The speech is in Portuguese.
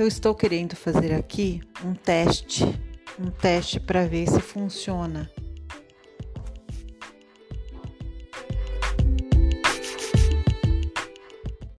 Eu estou querendo fazer aqui um teste, um teste para ver se funciona.